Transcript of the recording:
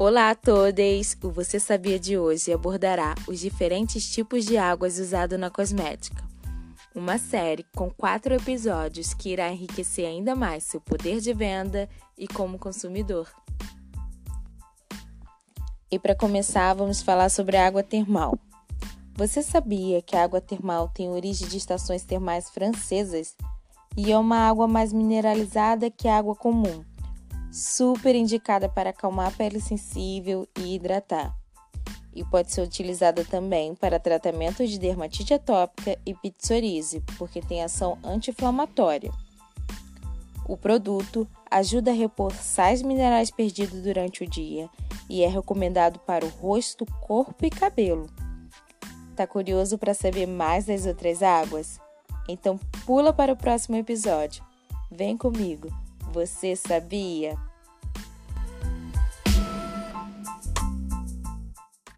Olá a todos! O Você Sabia de hoje abordará os diferentes tipos de águas usadas na cosmética. Uma série com quatro episódios que irá enriquecer ainda mais seu poder de venda e como consumidor. E para começar, vamos falar sobre a água termal. Você sabia que a água termal tem origem de estações termais francesas e é uma água mais mineralizada que a água comum? Super indicada para acalmar a pele sensível e hidratar. E pode ser utilizada também para tratamento de dermatite atópica e psoríase, porque tem ação anti-inflamatória. O produto ajuda a repor sais minerais perdidos durante o dia e é recomendado para o rosto, corpo e cabelo. Tá curioso para saber mais das outras águas? Então pula para o próximo episódio. Vem comigo. Você sabia?